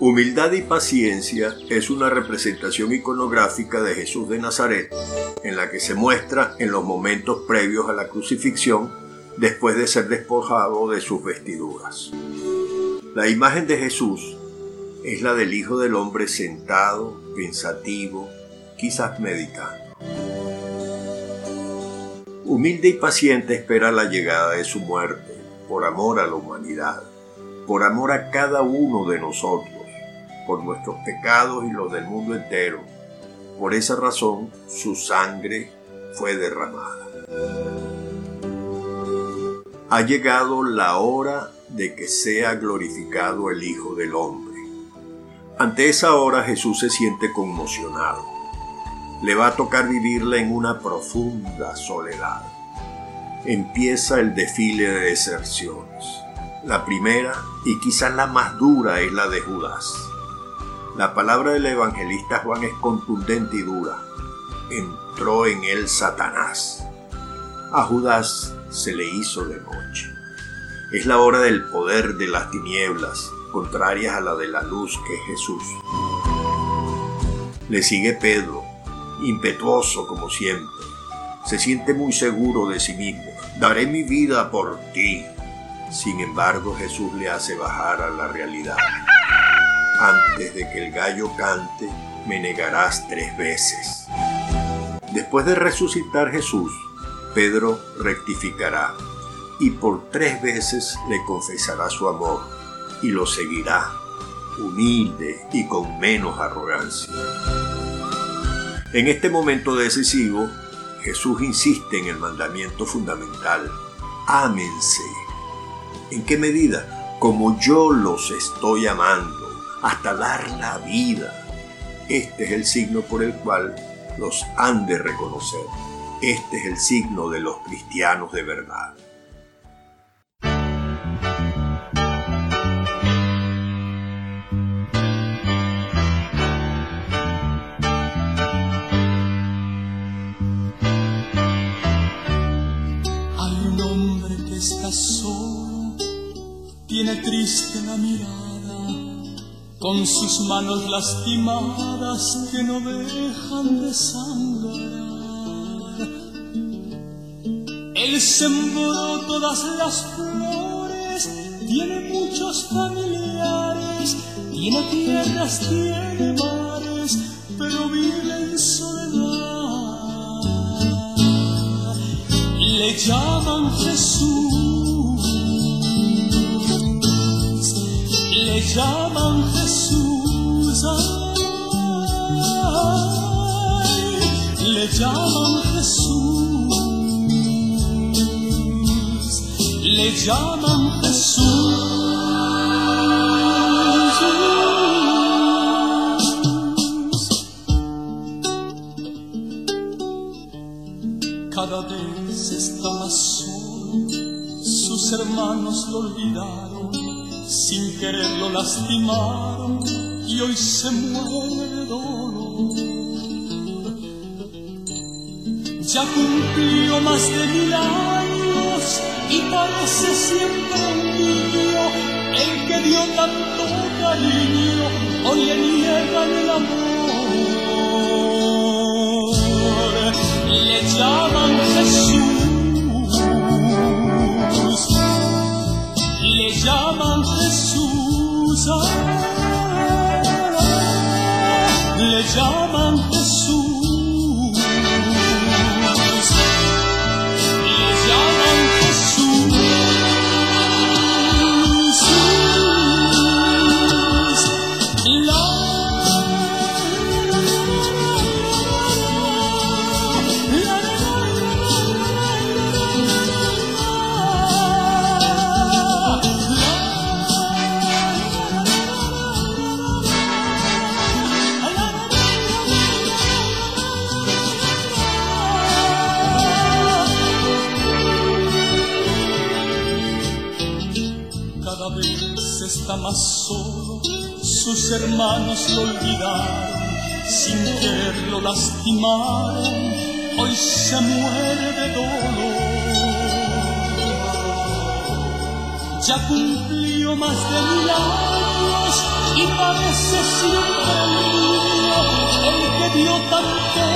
Humildad y paciencia es una representación iconográfica de Jesús de Nazaret, en la que se muestra en los momentos previos a la crucifixión, después de ser despojado de sus vestiduras. La imagen de Jesús es la del Hijo del Hombre sentado, pensativo, quizás meditando. Humilde y paciente espera la llegada de su muerte, por amor a la humanidad, por amor a cada uno de nosotros por nuestros pecados y los del mundo entero. Por esa razón su sangre fue derramada. Ha llegado la hora de que sea glorificado el Hijo del Hombre. Ante esa hora Jesús se siente conmocionado. Le va a tocar vivirla en una profunda soledad. Empieza el desfile de deserciones. La primera y quizás la más dura es la de Judas la palabra del evangelista Juan es contundente y dura. Entró en él Satanás. A Judas se le hizo de noche. Es la hora del poder de las tinieblas, contrarias a la de la luz que es Jesús. Le sigue Pedro, impetuoso como siempre. Se siente muy seguro de sí mismo. Daré mi vida por ti. Sin embargo, Jesús le hace bajar a la realidad antes de que el gallo cante, me negarás tres veces. Después de resucitar Jesús, Pedro rectificará y por tres veces le confesará su amor y lo seguirá, humilde y con menos arrogancia. En este momento decisivo, Jesús insiste en el mandamiento fundamental, ámense. ¿En qué medida? Como yo los estoy amando hasta dar la vida. Este es el signo por el cual los han de reconocer. Este es el signo de los cristianos de verdad. Hay un hombre que está solo, tiene triste la mirada con sus manos lastimadas que no dejan de sangrar. Él sembró todas las flores, tiene muchos familiares, tiene tierras, tiene mares, pero vive en soledad. Le llaman Jesús, le llaman Jesús. Le llaman Jesús, le llaman Jesús. Cada vez está más solo, sus hermanos lo olvidaron, sin quererlo lastimaron y hoy se muere de dolor. Ya cumplió más de mil años y parece siempre un niño, el que dio tanto cariño, hoy le niegan el amor. Le llaman Jesús, Jesús le llaman está más solo, sus hermanos lo olvidaron, sin quererlo lastimar, hoy se muere de dolor. Ya cumplió más de mil años y parece siempre el mío, el que dio tanto